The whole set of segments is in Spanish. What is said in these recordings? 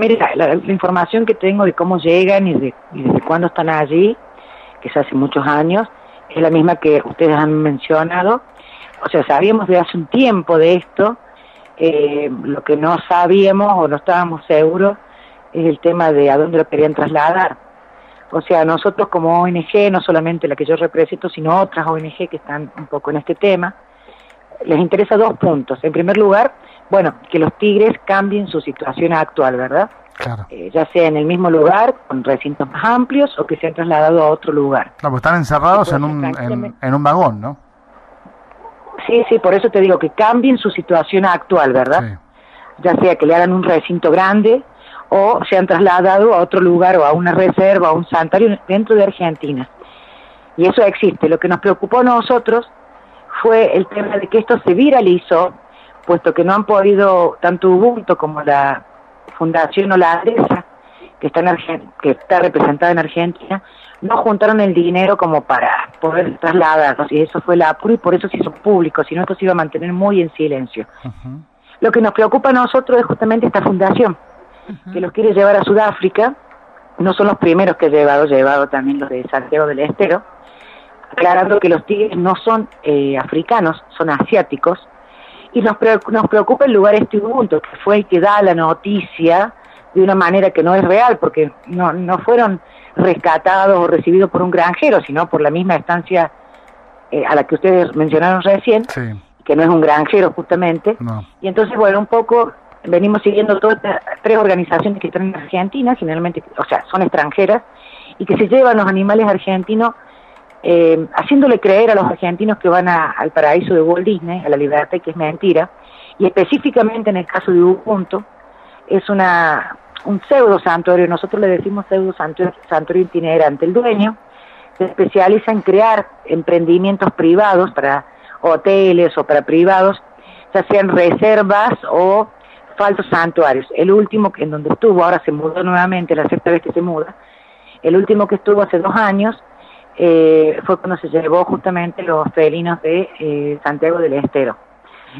Mira, la, información que tengo de cómo llegan y, de, y desde cuándo están allí, que es hace muchos años, es la misma que ustedes han mencionado. O sea, sabíamos de hace un tiempo de esto, eh, lo que no sabíamos o no estábamos seguros es el tema de a dónde lo querían trasladar. O sea, nosotros como ONG, no solamente la que yo represento, sino otras ONG que están un poco en este tema, les interesa dos puntos. En primer lugar, bueno, que los tigres cambien su situación actual, ¿verdad? Claro. Eh, ya sea en el mismo lugar, con recintos más amplios, o que se han trasladado a otro lugar. Claro, pues están encerrados en un, en, un vagón, ¿no? Sí, sí, por eso te digo que cambien su situación actual, ¿verdad? Ya sea que le hagan un recinto grande o se han trasladado a otro lugar o a una reserva o a un santuario dentro de Argentina. Y eso existe. Lo que nos preocupó a nosotros fue el tema de que esto se viralizó, puesto que no han podido, tanto Ubuntu como la Fundación Holandesa, que está, en que está representada en Argentina, no juntaron el dinero como para poder trasladarlos, y eso fue la apuro y por eso se hizo público, si no esto se iba a mantener muy en silencio. Lo que nos preocupa a nosotros es justamente esta fundación, que los quiere llevar a Sudáfrica, no son los primeros que he llevado, he llevado también los de Santiago del Estero, aclarando que los tigres no son eh, africanos, son asiáticos, y nos, nos preocupa el lugar este Ubuntu, que fue el que da la noticia de una manera que no es real, porque no, no fueron rescatados o recibidos por un granjero, sino por la misma estancia eh, a la que ustedes mencionaron recién, que no es un granjero justamente. Y entonces, bueno, un poco venimos siguiendo todas estas tres organizaciones que están en Argentina, generalmente, o sea, son extranjeras, y que se llevan los animales argentinos, eh, haciéndole creer a los argentinos que van al paraíso de Walt Disney, a la libertad, que es mentira, y específicamente en el caso de Ubuntu, es una un pseudo santuario, nosotros le decimos pseudo santuario, santuario itinerante. El dueño se especializa en crear emprendimientos privados para hoteles o para privados, ya sean reservas o falsos santuarios. El último en donde estuvo, ahora se mudó nuevamente, la sexta vez que se muda, el último que estuvo hace dos años eh, fue cuando se llevó justamente los felinos de eh, Santiago del Estero,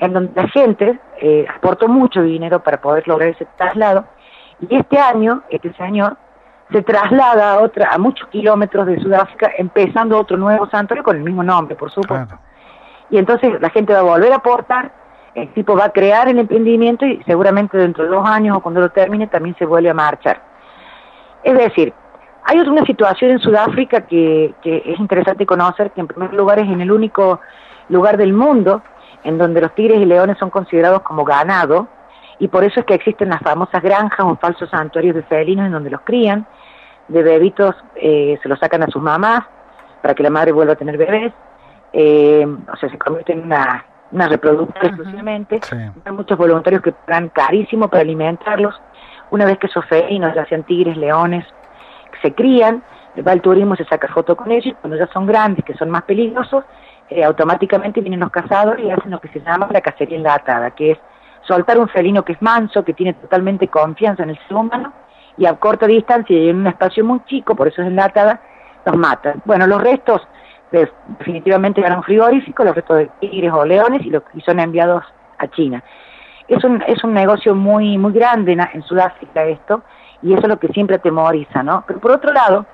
en donde la gente eh, aportó mucho dinero para poder lograr ese traslado, y este año, este señor, se traslada a, otra, a muchos kilómetros de Sudáfrica, empezando otro nuevo santuario con el mismo nombre, por supuesto. Y entonces la gente va a volver a aportar el tipo va a crear el emprendimiento y seguramente dentro de dos años o cuando lo termine también se vuelve a marchar. Es decir, hay otra situación en Sudáfrica que, es interesante conocer, que en primer lugar es en el único lugar del mundo en donde los tigres y leones son considerados como ganado, y por eso es que existen las famosas granjas o falsos santuarios de felinos en donde los crían, de bebitos eh, se los sacan a sus mamás para que la madre vuelva a tener bebés, eh, o sea, se convierten en una una reproductora exclusivamente. Hay muchos voluntarios que pagan carísimo para alimentarlos. Una vez que esos felinos, ya sean tigres, leones, se crían, va el turismo, se saca foto con ellos, cuando ya son grandes, que son más peligrosos, eh, automáticamente vienen los cazadores y hacen lo que se llama la cacería enlatada, que es soltar un felino que es manso, que tiene totalmente confianza en el ser humano, y a corta distancia y en un espacio muy chico, por eso es enlatada, los matan. Bueno, los restos definitivamente eran frigoríficos, los restos de tigres o leones, y, y son enviados a China. Es un, es un negocio muy, muy grande en, Sudáfrica esto, y eso es lo que siempre atemoriza, ¿no? Pero por otro lado,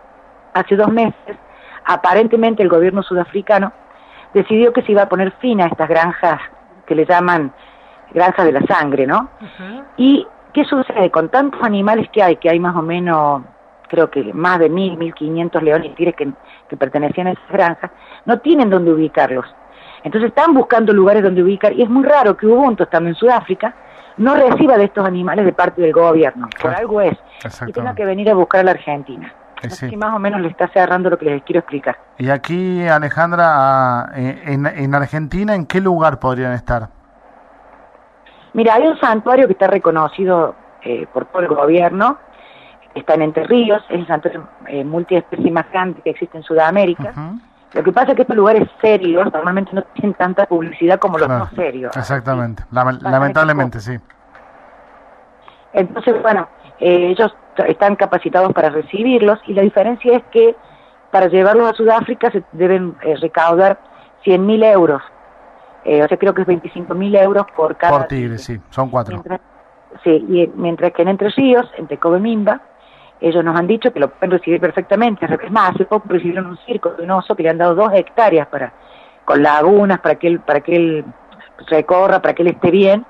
hace dos meses, aparentemente el gobierno sudafricano decidió que se iba a poner fin a estas granjas que le llaman granjas de la sangre, ¿no? Y ¿qué sucede? Con tantos animales que hay, que hay más o menos creo que más de mil, mil quinientos leones y tigres que, pertenecían a esas granjas, no tienen donde ubicarlos. Entonces están buscando lugares donde ubicar y es muy raro que Ubuntu, estando en Sudáfrica, no reciba de estos animales de parte del gobierno. Por algo es. Y tenga que venir a buscar a la Argentina. Así más o menos le está cerrando lo que les quiero explicar. Y aquí, Alejandra, eh, en, en Argentina, ¿en qué lugar podrían estar? Mira, hay un santuario que está reconocido eh, por todo el gobierno, está en Entre Ríos, es el santuario eh, multiespecie más grande que existe en Sudamérica. Lo que pasa es que estos lugares serios normalmente no tienen tanta publicidad como los no serios. Exactamente, lamentablemente sí. Entonces, bueno, eh, ellos están capacitados para recibirlos y la diferencia es que para llevarlos a Sudáfrica se deben eh, recaudar 100.000 euros. Eh, o sea, creo que es 25.000 euros por cada... Por tigre, sí, son cuatro. Sí, y mientras que en Entre Ríos, en Tecobemimba, ellos nos han dicho que lo pueden recibir perfectamente. Es más, hace poco recibieron un circo de un oso que le han dado dos hectáreas para con lagunas para que él, para que él recorra, para que él esté bien,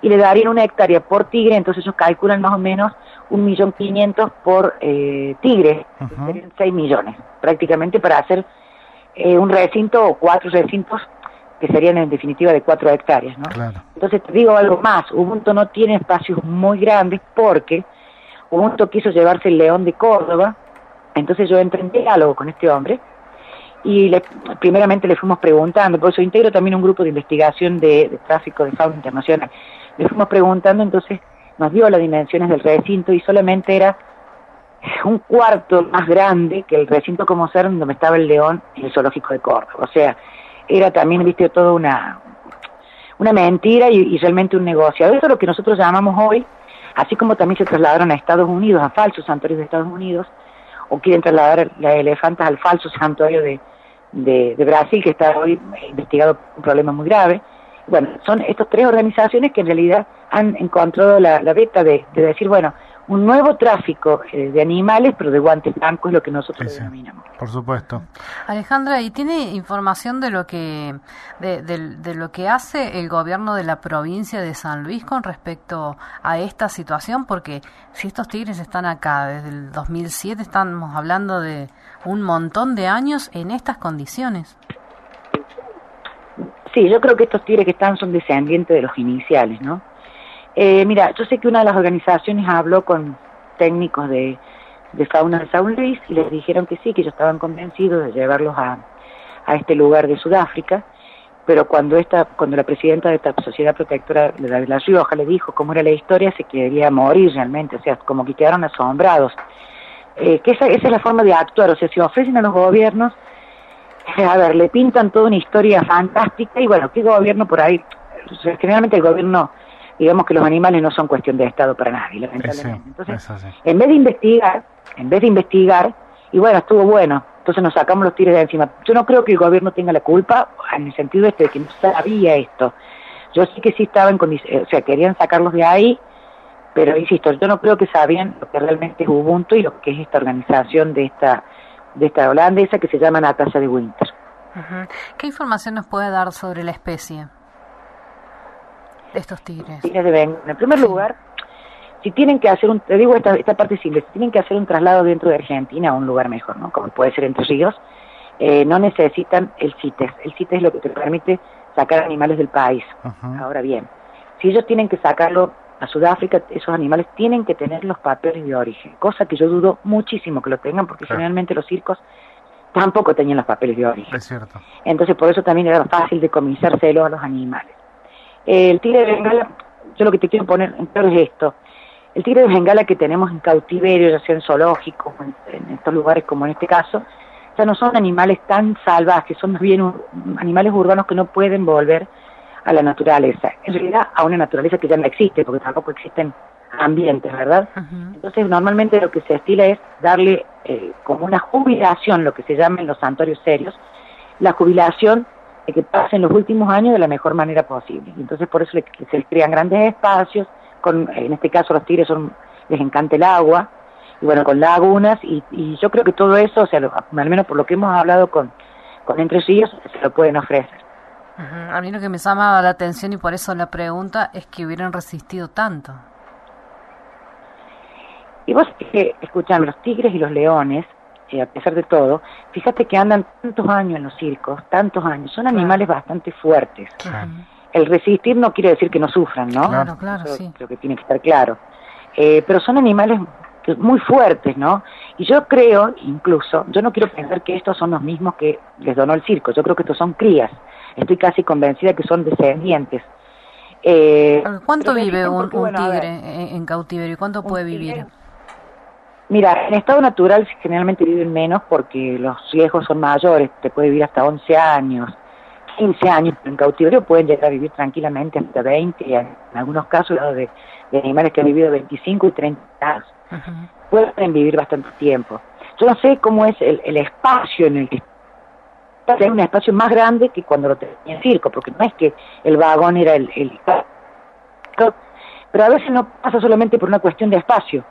y le darían una hectárea por tigre, entonces ellos calculan más o menos un millón quinientos por eh, tigre, serían seis millones, prácticamente para hacer eh, un recinto o cuatro recintos que serían en definitiva de cuatro hectáreas, ¿no? Entonces te digo algo más, Ubuntu no tiene espacios muy grandes porque Ubuntu quiso llevarse el león de Córdoba, entonces yo entré en diálogo con este hombre y le, primeramente le fuimos preguntando, por eso integro también un grupo de investigación de, tráfico de fauna internacional, le fuimos preguntando, entonces nos dio las dimensiones del recinto y solamente era un cuarto más grande que el recinto como ser donde estaba el león en el zoológico de Córdoba, o sea, era también, viste, todo una, una mentira y, realmente un negocio. Eso es lo que nosotros llamamos hoy, así como también se trasladaron a Estados Unidos, a falsos santuarios de Estados Unidos, o quieren trasladar la elefantas al falso santuario de, de, Brasil, que está hoy investigado un problema muy grave. Bueno, son estas tres organizaciones que en realidad han encontrado la, beta de, decir, bueno, un nuevo tráfico eh, de animales, pero de guantes blancos es lo que nosotros denominamos. Por supuesto. Alejandra, ¿y tiene información de lo que de, de, lo que hace el gobierno de la provincia de San Luis con respecto a esta situación? Porque si estos tigres están acá desde el 2007, estamos hablando de un montón de años en estas condiciones. Sí, yo creo que estos tigres que están son descendientes de los iniciales, ¿no? Eh, mira, yo sé que una de las organizaciones habló con técnicos de, de fauna de San Luis y les dijeron que sí, que ellos estaban convencidos de llevarlos a, a este lugar de Sudáfrica, pero cuando esta, cuando la presidenta de esta sociedad protectora de La Rioja le dijo cómo era la historia, se quería morir realmente, o sea, como que quedaron asombrados. Eh, que esa, esa es la forma de actuar, o sea, si ofrecen a los gobiernos, eh, a ver, le pintan toda una historia fantástica y bueno, ¿qué gobierno por ahí? generalmente el gobierno, digamos que los animales no son cuestión de Estado para nadie, lamentablemente. Entonces, en vez de investigar, en vez de investigar, y bueno, estuvo bueno, entonces nos sacamos los tiros de encima. Yo no creo que el gobierno tenga la culpa, en el sentido este de que no sabía esto. Yo sí que sí estaba en condiciones, o sea, querían sacarlos de ahí, pero insisto, yo no creo que sabían lo que realmente es Ubuntu y lo que es esta organización de esta de esta holandesa que se llama Natasha de Winter. ¿Qué información nos puede dar sobre la especie estos tigres? Tigres de Bengala. En primer lugar, si tienen que hacer un, te digo esta, esta parte simple, si tienen que hacer un traslado dentro de Argentina a un lugar mejor, ¿no? Como puede ser Entre Ríos, eh, no necesitan el CITES. El CITES es lo que te permite sacar animales del país. Ahora bien, si ellos tienen que sacarlo a Sudáfrica, esos animales tienen que tener los papeles de origen, cosa que yo dudo muchísimo que lo tengan, porque generalmente los circos tampoco tenían los papeles de origen. Es cierto. Entonces, por eso también era fácil decomisárselo a los animales. El tigre de Bengala, yo lo que te quiero poner en claro es esto. El tigre de Bengala que tenemos en cautiverio, ya sea en zoológicos, en, en estos lugares como en este caso, ya no son animales tan salvajes, son más bien animales urbanos que no pueden volver a la naturaleza, en realidad a una naturaleza que ya no existe, porque tampoco existen ambientes, ¿verdad? Entonces, normalmente lo que se estila es darle eh, como una jubilación, lo que se llama en los santuarios serios, la jubilación que pasen los últimos años de la mejor manera posible. Entonces, por eso se les crean grandes espacios, con, en este caso los tigres son, les encanta el agua, y bueno, con lagunas, y, y yo creo que todo eso, o sea, al menos por lo que hemos hablado con, con Entre Ríos, se lo pueden ofrecer. A mí lo que me llama la atención y por eso la pregunta es que hubieran resistido tanto. Y vos, que escuchame, los tigres y los leones, eh, a pesar de todo, fíjate que andan tantos años en los circos, tantos años, son animales bastante fuertes. El resistir no quiere decir que no sufran, ¿no? Claro, claro, sí. Creo que tiene que estar claro. Eh, pero son animales muy fuertes, ¿no? Y yo creo, incluso, yo no quiero pensar que estos son los mismos que les donó el circo, yo creo que estos son crías estoy casi convencida que son descendientes. Eh, ¿Cuánto vive un, tigre en cautiverio? ¿Cuánto puede vivir? Mira, en estado natural generalmente viven menos porque los riesgos son mayores, te puede vivir hasta 11 años, 15 años, pero en cautiverio pueden llegar a vivir tranquilamente hasta 20, y en algunos casos de, animales que han vivido 25 y 30 años. Pueden vivir bastante tiempo. Yo no sé cómo es el, el espacio en el que es un espacio más grande que cuando lo tenía en circo, porque no es que el vagón era el, el pero a veces no pasa solamente por una cuestión de espacio.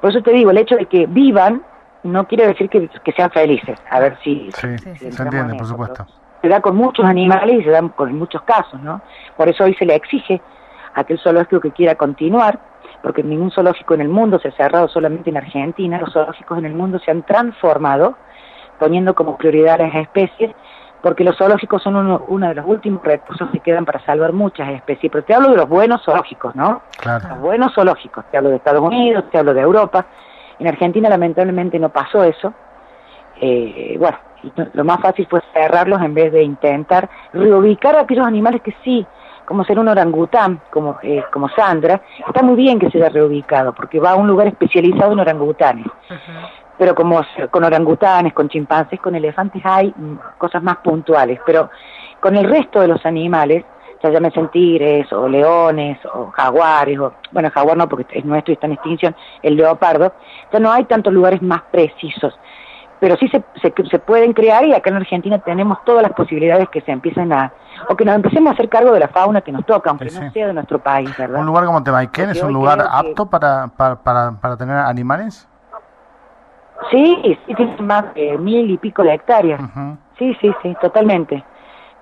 Por eso te digo, el hecho de que vivan no quiere decir que, sean felices. A ver si... Sí, se entiende, por supuesto. Se da con muchos animales y se da con muchos casos, ¿no? Por eso hoy se le exige a aquel zoológico que quiera continuar, porque ningún zoológico en el mundo se ha cerrado solamente en Argentina, los zoológicos en el mundo se han transformado, poniendo como prioridad a las especies, porque los zoológicos son uno, de los últimos recursos que quedan para salvar muchas especies. Pero te hablo de los buenos zoológicos, ¿no? Claro. Los buenos zoológicos. Te hablo de Estados Unidos, te hablo de Europa. En Argentina lamentablemente no pasó eso. Eh, bueno, lo más fácil fue cerrarlos en vez de intentar reubicar a aquellos animales que sí, como ser un orangután, como, eh, como Sandra, está muy bien que se haya reubicado, porque va a un lugar especializado en orangutanes pero como con orangutanes, con chimpancés, con elefantes hay cosas más puntuales, pero con el resto de los animales, ya llamen tigres o leones o jaguares, o, bueno, jaguar no porque es nuestro y está en extinción, el leopardo, ya no hay tantos lugares más precisos, pero sí se, se, pueden crear y acá en Argentina tenemos todas las posibilidades que se empiecen a, o que nos empecemos a hacer cargo de la fauna que nos toca, aunque no sea de nuestro país, ¿verdad? ¿Un lugar como Temayquén es un lugar apto para, para, para, para tener animales? Sí, sí, tiene más de mil y pico de hectáreas. Sí, sí, sí, totalmente.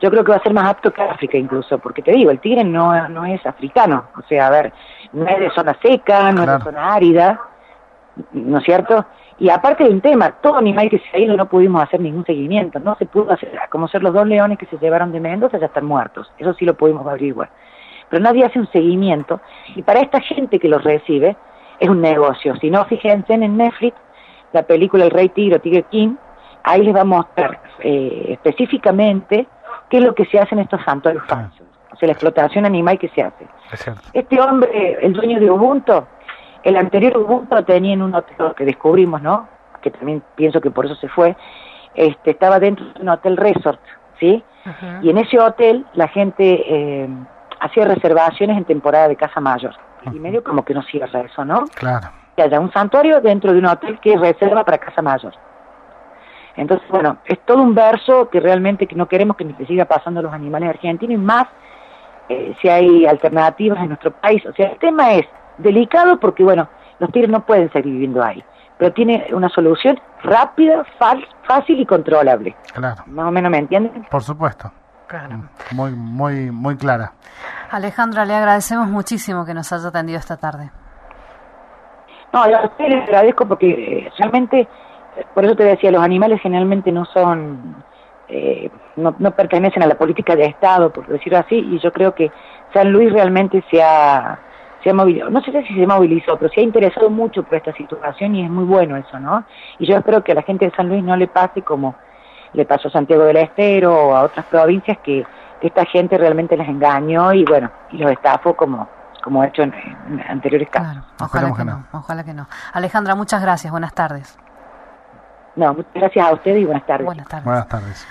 Yo creo que va a ser más apto que África incluso, porque te digo, el tigre no, no es africano. O sea, a ver, no es de zona seca, no es de zona árida, ¿no es cierto? Y aparte de un tema, todo animal que se ha ido no pudimos hacer ningún seguimiento, no se pudo hacer, como ser los dos leones que se llevaron de Mendoza ya están muertos, eso sí lo pudimos averiguar. Pero nadie hace un seguimiento, y para esta gente que los recibe, es un negocio. Si no, fíjense en Netflix, la película El Rey Tigre o Tigre King, ahí les va a mostrar eh, específicamente qué es lo que se hace en estos santuarios falsos, o sea, la explotación animal que se hace. Este hombre, el dueño de Ubuntu, el anterior Ubuntu tenía en un hotel que descubrimos, ¿no? Que también pienso que por eso se fue, este, estaba dentro de un hotel resort, ¿sí? Y en ese hotel la gente eh, hacía reservaciones en temporada de casa mayor. Y medio como que no cierra eso, ¿no? Claro que haya un santuario dentro de un hotel que reserva para casa mayor. Entonces, bueno, es todo un verso que realmente que no queremos que ni se siga pasando a los animales argentinos y más eh, si hay alternativas en nuestro país. O sea, el tema es delicado porque, bueno, los tigres no pueden seguir viviendo ahí, pero tiene una solución rápida, fácil y controlable. Claro. Más o menos, ¿me entienden? Por supuesto. Claro. Muy, muy, muy clara. Alejandra, le agradecemos muchísimo que nos haya atendido esta tarde. No, a usted le agradezco porque eh, realmente, por eso te decía, los animales generalmente no son, eh, no, no, pertenecen a la política de Estado, por decirlo así, y yo creo que San Luis realmente se ha, se ha movilizado, no sé si se movilizó, pero se ha interesado mucho por esta situación y es muy bueno eso, ¿no? Y yo espero que a la gente de San Luis no le pase como le pasó a Santiago del Estero o a otras provincias que, que esta gente realmente les engañó y bueno, y los estafó como como he hecho en, anteriores casos. ojalá que, no, ojalá que no. Alejandra, muchas gracias, buenas tardes. No, muchas gracias a ustedes y buenas tardes. Buenas tardes. Buenas tardes.